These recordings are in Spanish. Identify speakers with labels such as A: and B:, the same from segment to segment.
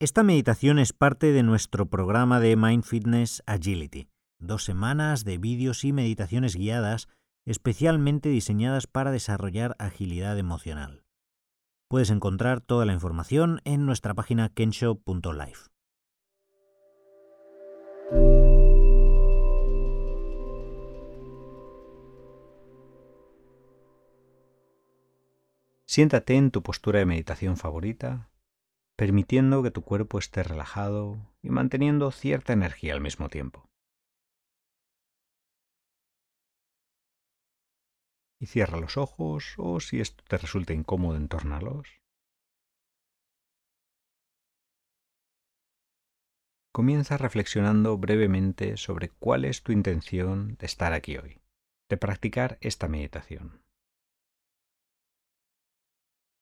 A: Esta meditación es parte de nuestro programa de Mindfitness Agility, dos semanas de vídeos y meditaciones guiadas especialmente diseñadas para desarrollar agilidad emocional. Puedes encontrar toda la información en nuestra página kensho.life. Siéntate en tu postura de meditación favorita, permitiendo que tu cuerpo esté relajado y manteniendo cierta energía al mismo tiempo. Y cierra los ojos o si esto te resulta incómodo, entórnalos. Comienza reflexionando brevemente sobre cuál es tu intención de estar aquí hoy, de practicar esta meditación.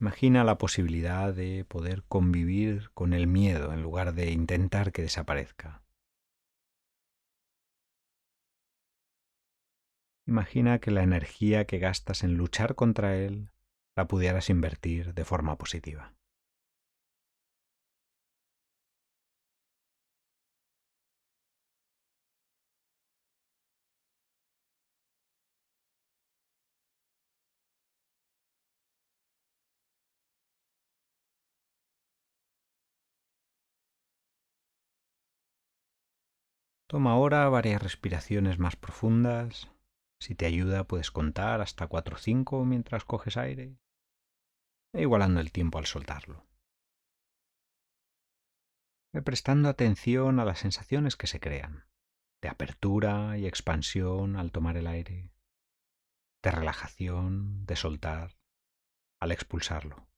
A: Imagina la posibilidad de poder convivir con el miedo en lugar de intentar que desaparezca. Imagina que la energía que gastas en luchar contra él la pudieras invertir de forma positiva. Toma ahora varias respiraciones más profundas. Si te ayuda, puedes contar hasta 4 o 5 mientras coges aire, e igualando el tiempo al soltarlo. Ve prestando atención a las sensaciones que se crean, de apertura y expansión al tomar el aire, de relajación, de soltar, al expulsarlo.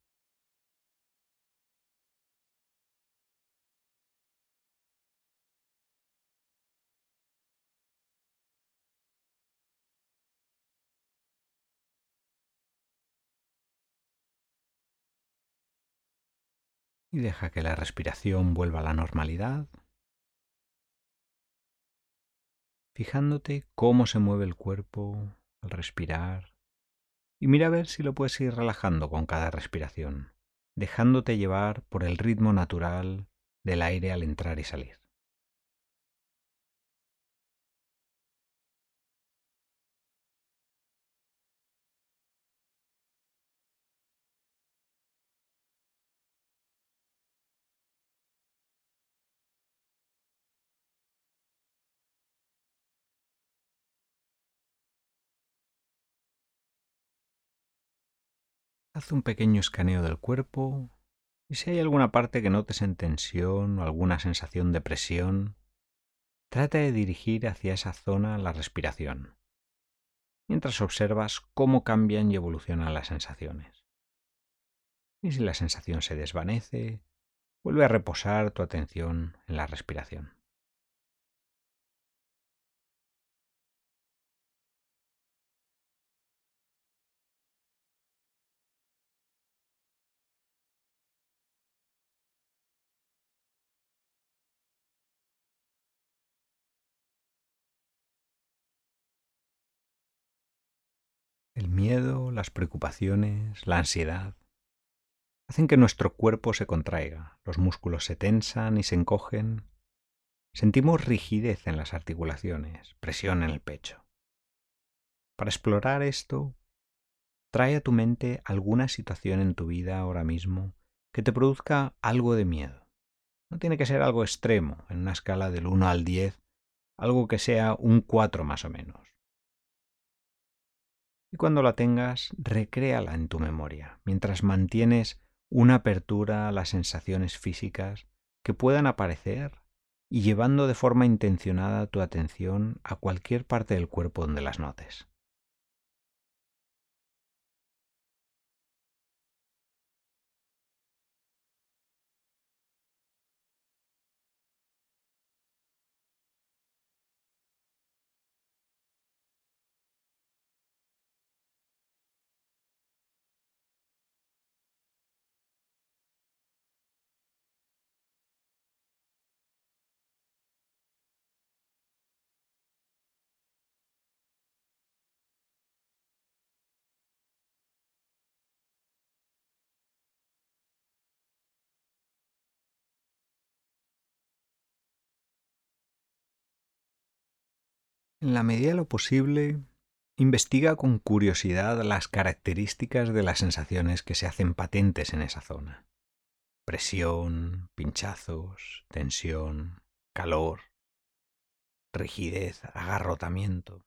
A: Y deja que la respiración vuelva a la normalidad, fijándote cómo se mueve el cuerpo al respirar y mira a ver si lo puedes ir relajando con cada respiración, dejándote llevar por el ritmo natural del aire al entrar y salir. Haz un pequeño escaneo del cuerpo y si hay alguna parte que notes en tensión o alguna sensación de presión, trata de dirigir hacia esa zona la respiración, mientras observas cómo cambian y evolucionan las sensaciones. Y si la sensación se desvanece, vuelve a reposar tu atención en la respiración. El miedo, las preocupaciones, la ansiedad hacen que nuestro cuerpo se contraiga, los músculos se tensan y se encogen. Sentimos rigidez en las articulaciones, presión en el pecho. Para explorar esto, trae a tu mente alguna situación en tu vida ahora mismo que te produzca algo de miedo. No tiene que ser algo extremo, en una escala del 1 al 10, algo que sea un 4 más o menos y cuando la tengas, recréala en tu memoria, mientras mantienes una apertura a las sensaciones físicas que puedan aparecer y llevando de forma intencionada tu atención a cualquier parte del cuerpo donde las notes. En la medida de lo posible, investiga con curiosidad las características de las sensaciones que se hacen patentes en esa zona. Presión, pinchazos, tensión, calor, rigidez, agarrotamiento.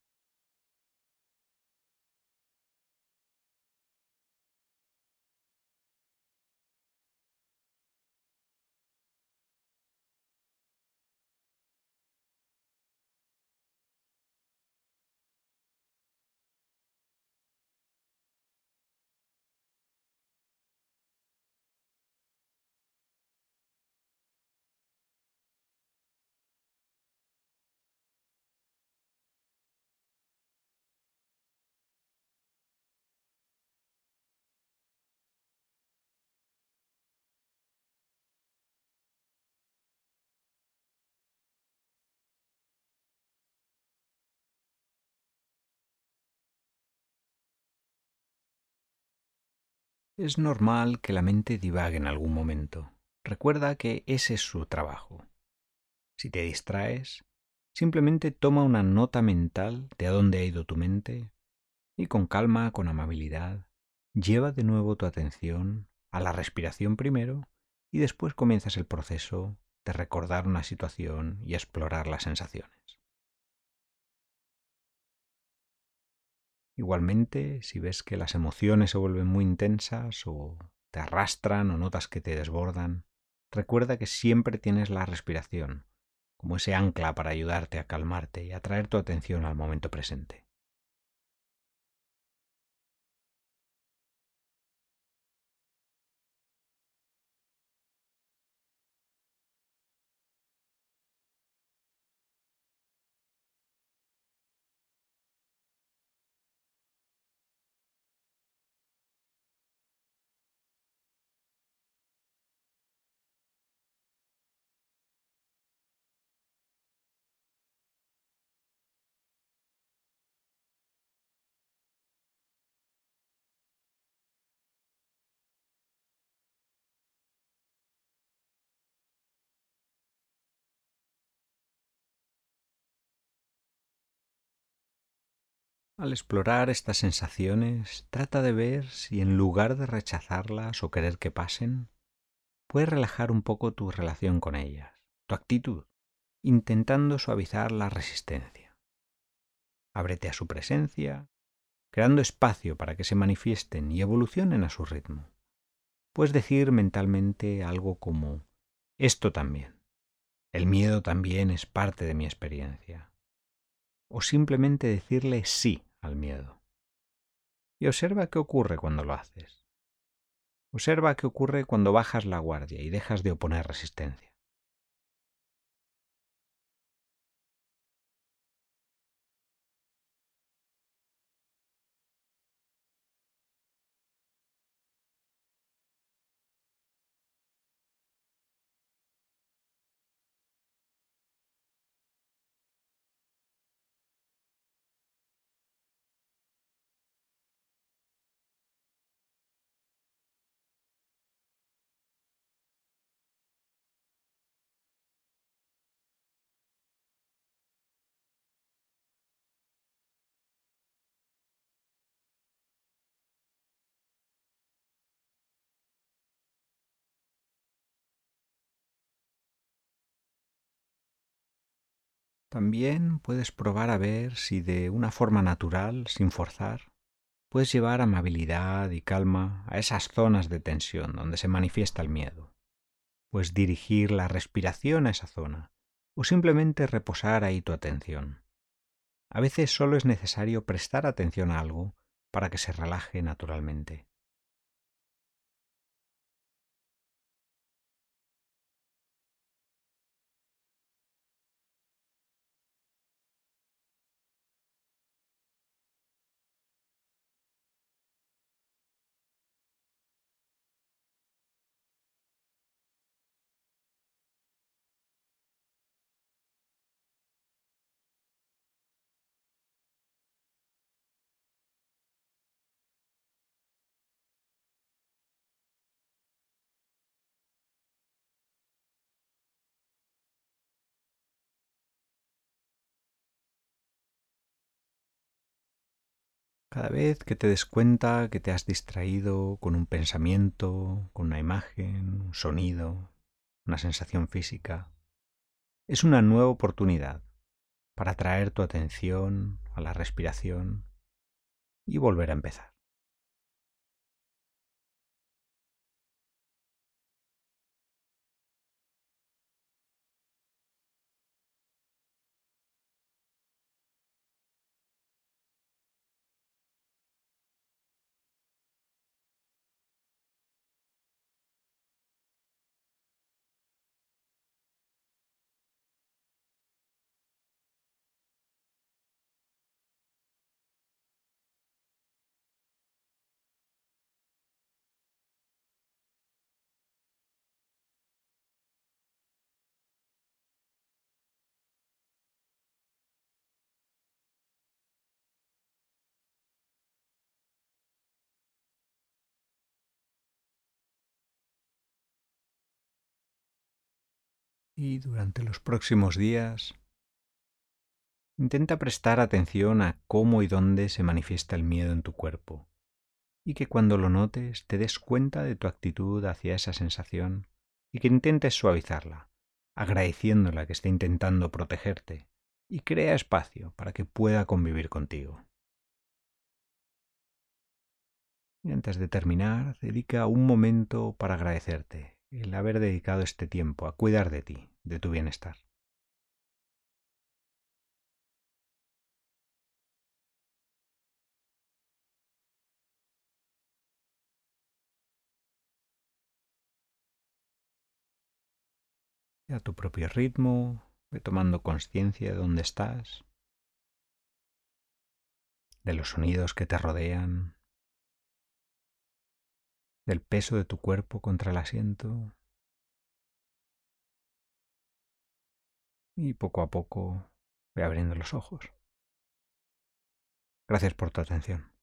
A: Es normal que la mente divague en algún momento. Recuerda que ese es su trabajo. Si te distraes, simplemente toma una nota mental de a dónde ha ido tu mente y con calma, con amabilidad, lleva de nuevo tu atención a la respiración primero y después comienzas el proceso de recordar una situación y explorar las sensaciones. Igualmente, si ves que las emociones se vuelven muy intensas o te arrastran o notas que te desbordan, recuerda que siempre tienes la respiración como ese ancla para ayudarte a calmarte y atraer tu atención al momento presente. Al explorar estas sensaciones, trata de ver si en lugar de rechazarlas o querer que pasen, puedes relajar un poco tu relación con ellas, tu actitud, intentando suavizar la resistencia. Ábrete a su presencia, creando espacio para que se manifiesten y evolucionen a su ritmo. Puedes decir mentalmente algo como, esto también. El miedo también es parte de mi experiencia. O simplemente decirle sí al miedo. Y observa qué ocurre cuando lo haces. Observa qué ocurre cuando bajas la guardia y dejas de oponer resistencia. También puedes probar a ver si de una forma natural, sin forzar, puedes llevar amabilidad y calma a esas zonas de tensión donde se manifiesta el miedo. Puedes dirigir la respiración a esa zona o simplemente reposar ahí tu atención. A veces solo es necesario prestar atención a algo para que se relaje naturalmente. Cada vez que te des cuenta que te has distraído con un pensamiento, con una imagen, un sonido, una sensación física, es una nueva oportunidad para traer tu atención a la respiración y volver a empezar. Y durante los próximos días, intenta prestar atención a cómo y dónde se manifiesta el miedo en tu cuerpo y que cuando lo notes te des cuenta de tu actitud hacia esa sensación y que intentes suavizarla, agradeciéndola que esté intentando protegerte y crea espacio para que pueda convivir contigo. Y antes de terminar, dedica un momento para agradecerte el haber dedicado este tiempo a cuidar de ti, de tu bienestar. a tu propio ritmo, ve tomando conciencia de dónde estás, de los sonidos que te rodean, del peso de tu cuerpo contra el asiento y poco a poco voy abriendo los ojos. Gracias por tu atención.